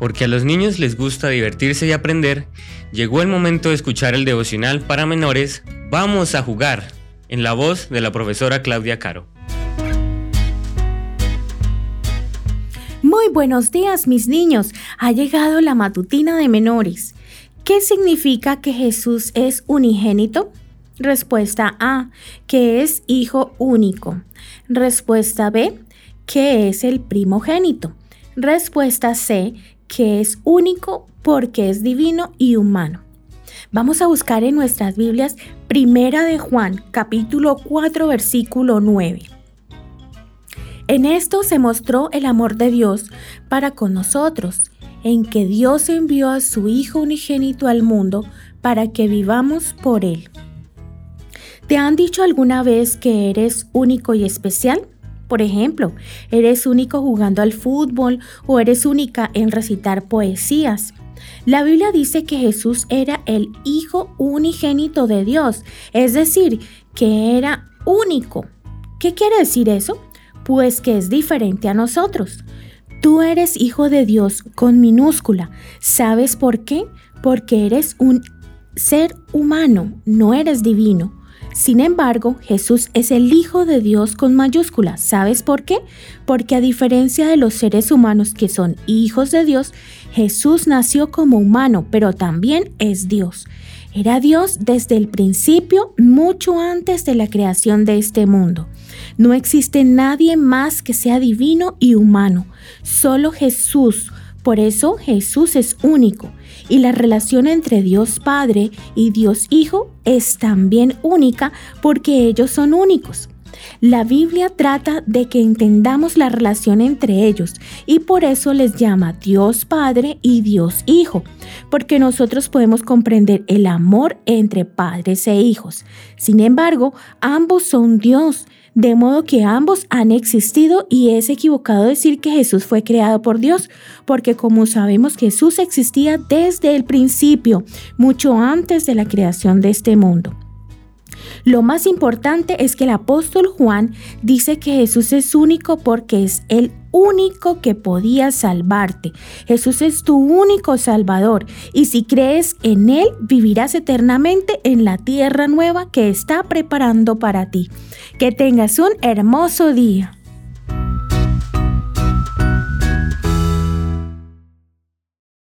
porque a los niños les gusta divertirse y aprender, llegó el momento de escuchar el devocional para menores Vamos a jugar, en la voz de la profesora Claudia Caro. Muy buenos días mis niños, ha llegado la matutina de menores. ¿Qué significa que Jesús es unigénito? Respuesta A, que es hijo único. Respuesta B, que es el primogénito. Respuesta C, que es único porque es divino y humano. Vamos a buscar en nuestras Biblias Primera de Juan, capítulo 4, versículo 9. En esto se mostró el amor de Dios para con nosotros, en que Dios envió a su Hijo unigénito al mundo para que vivamos por Él. ¿Te han dicho alguna vez que eres único y especial? Por ejemplo, eres único jugando al fútbol o eres única en recitar poesías. La Biblia dice que Jesús era el Hijo unigénito de Dios, es decir, que era único. ¿Qué quiere decir eso? Pues que es diferente a nosotros. Tú eres hijo de Dios con minúscula. ¿Sabes por qué? Porque eres un ser humano, no eres divino. Sin embargo, Jesús es el Hijo de Dios con mayúscula. ¿Sabes por qué? Porque a diferencia de los seres humanos que son hijos de Dios, Jesús nació como humano, pero también es Dios. Era Dios desde el principio, mucho antes de la creación de este mundo. No existe nadie más que sea divino y humano. Solo Jesús por eso Jesús es único y la relación entre Dios Padre y Dios Hijo es también única porque ellos son únicos. La Biblia trata de que entendamos la relación entre ellos y por eso les llama Dios Padre y Dios Hijo, porque nosotros podemos comprender el amor entre padres e hijos. Sin embargo, ambos son Dios de modo que ambos han existido y es equivocado decir que Jesús fue creado por Dios, porque como sabemos Jesús existía desde el principio, mucho antes de la creación de este mundo. Lo más importante es que el apóstol Juan dice que Jesús es único porque es el único que podía salvarte. Jesús es tu único salvador y si crees en Él vivirás eternamente en la tierra nueva que está preparando para ti. Que tengas un hermoso día.